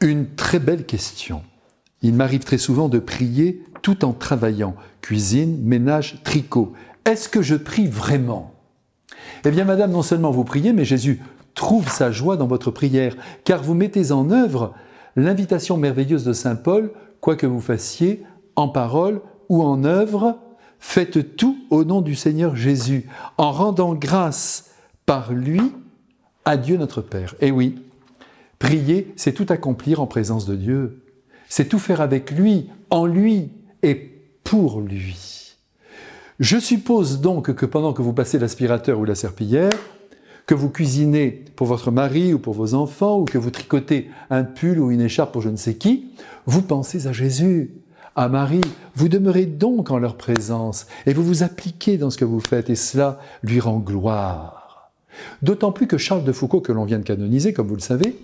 Une très belle question. Il m'arrive très souvent de prier tout en travaillant. Cuisine, ménage, tricot. Est-ce que je prie vraiment? Eh bien, madame, non seulement vous priez, mais Jésus trouve sa joie dans votre prière, car vous mettez en œuvre l'invitation merveilleuse de Saint Paul, quoi que vous fassiez, en parole ou en œuvre, faites tout au nom du Seigneur Jésus, en rendant grâce par lui à Dieu notre Père. Et oui, prier, c'est tout accomplir en présence de Dieu. C'est tout faire avec lui, en lui et pour lui. Je suppose donc que pendant que vous passez l'aspirateur ou la serpillière, que vous cuisinez pour votre mari ou pour vos enfants, ou que vous tricotez un pull ou une écharpe pour je ne sais qui, vous pensez à Jésus, à Marie. Vous demeurez donc en leur présence et vous vous appliquez dans ce que vous faites et cela lui rend gloire. D'autant plus que Charles de Foucault, que l'on vient de canoniser, comme vous le savez,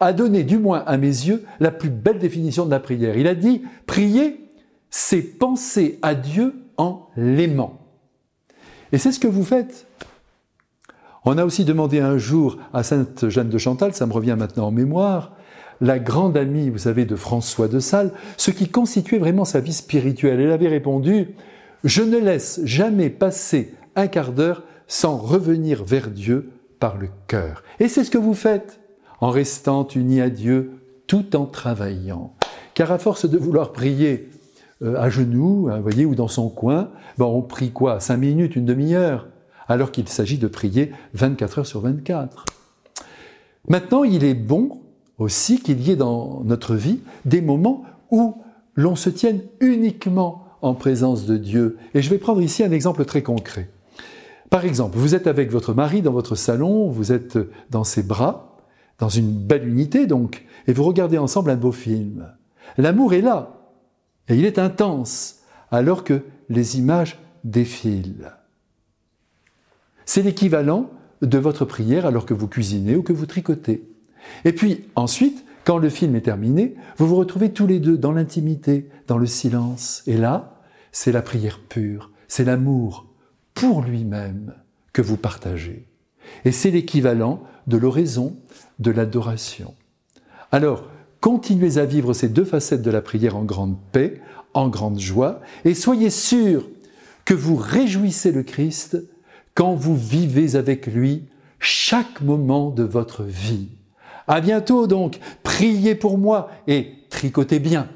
a donné, du moins à mes yeux, la plus belle définition de la prière. Il a dit, prier, c'est penser à Dieu en l'aimant. Et c'est ce que vous faites. On a aussi demandé un jour à Sainte Jeanne de Chantal, ça me revient maintenant en mémoire, la grande amie, vous savez, de François de Sales, ce qui constituait vraiment sa vie spirituelle. Elle avait répondu, je ne laisse jamais passer un quart d'heure sans revenir vers Dieu par le cœur. Et c'est ce que vous faites en restant unis à Dieu tout en travaillant. Car à force de vouloir prier euh, à genoux, hein, voyez, ou dans son coin, ben on prie quoi? Cinq minutes, une demi-heure? Alors qu'il s'agit de prier 24 heures sur 24. Maintenant, il est bon aussi qu'il y ait dans notre vie des moments où l'on se tienne uniquement en présence de Dieu. Et je vais prendre ici un exemple très concret. Par exemple, vous êtes avec votre mari dans votre salon, vous êtes dans ses bras, dans une belle unité donc, et vous regardez ensemble un beau film. L'amour est là, et il est intense, alors que les images défilent. C'est l'équivalent de votre prière alors que vous cuisinez ou que vous tricotez. Et puis ensuite, quand le film est terminé, vous vous retrouvez tous les deux dans l'intimité, dans le silence. Et là, c'est la prière pure, c'est l'amour pour lui-même que vous partagez. Et c'est l'équivalent de l'oraison, de l'adoration. Alors, continuez à vivre ces deux facettes de la prière en grande paix, en grande joie, et soyez sûrs que vous réjouissez le Christ quand vous vivez avec lui chaque moment de votre vie. À bientôt donc, priez pour moi et tricotez bien.